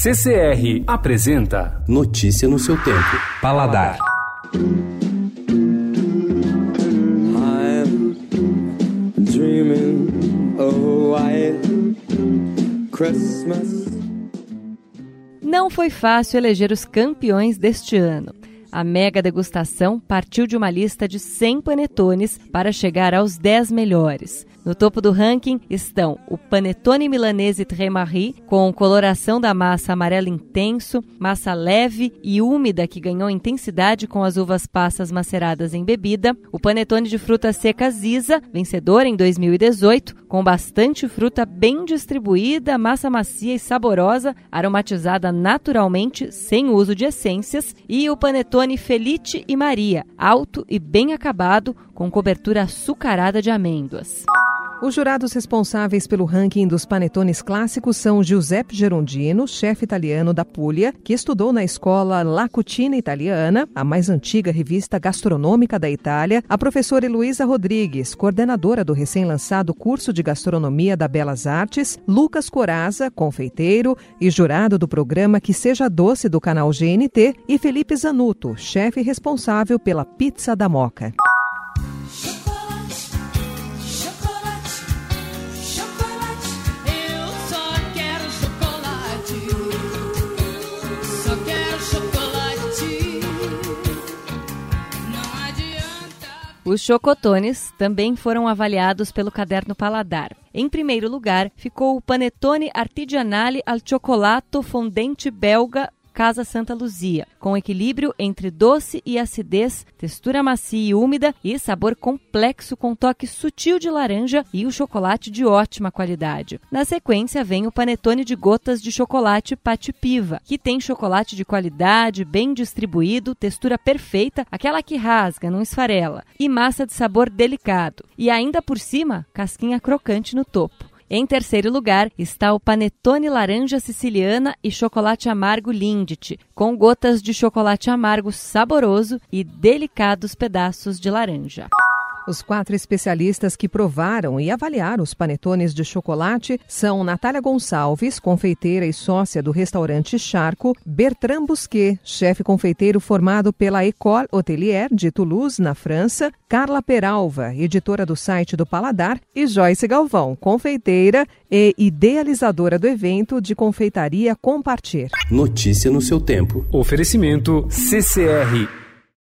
CCR apresenta Notícia no seu tempo. Paladar. Não foi fácil eleger os campeões deste ano. A mega degustação partiu de uma lista de 100 panetones para chegar aos 10 melhores. No topo do ranking estão o Panetone Milanese Trémarie, com coloração da massa amarelo intenso, massa leve e úmida que ganhou intensidade com as uvas passas maceradas em bebida, o Panetone de fruta seca Ziza, vencedor em 2018, com bastante fruta bem distribuída, massa macia e saborosa, aromatizada naturalmente, sem uso de essências, e o Panetone Felite e Maria, alto e bem acabado, com cobertura açucarada de amêndoas. Os jurados responsáveis pelo ranking dos panetones clássicos são Giuseppe Gerondino, chefe italiano da Puglia, que estudou na escola La Cucina Italiana, a mais antiga revista gastronômica da Itália, a professora Heloísa Rodrigues, coordenadora do recém-lançado curso de gastronomia da Belas Artes, Lucas Coraza, confeiteiro e jurado do programa Que Seja Doce do canal GNT, e Felipe Zanuto, chefe responsável pela Pizza da Moca. Os chocotones também foram avaliados pelo caderno Paladar. Em primeiro lugar, ficou o Panetone Artigianale al Cioccolato Fondente Belga Casa Santa Luzia, com equilíbrio entre doce e acidez, textura macia e úmida e sabor complexo com toque sutil de laranja e o chocolate de ótima qualidade. Na sequência vem o panetone de gotas de chocolate Patipiva, que tem chocolate de qualidade, bem distribuído, textura perfeita, aquela que rasga, não esfarela, e massa de sabor delicado. E ainda por cima, casquinha crocante no topo. Em terceiro lugar está o panetone laranja siciliana e chocolate amargo Lindt, com gotas de chocolate amargo saboroso e delicados pedaços de laranja. Os quatro especialistas que provaram e avaliaram os panetones de chocolate são Natália Gonçalves, confeiteira e sócia do restaurante Charco, Bertrand Busquet, chefe confeiteiro formado pela École Hotelier de Toulouse, na França, Carla Peralva, editora do site do Paladar, e Joyce Galvão, confeiteira e idealizadora do evento de confeitaria Compartir. Notícia no seu tempo. Oferecimento CCR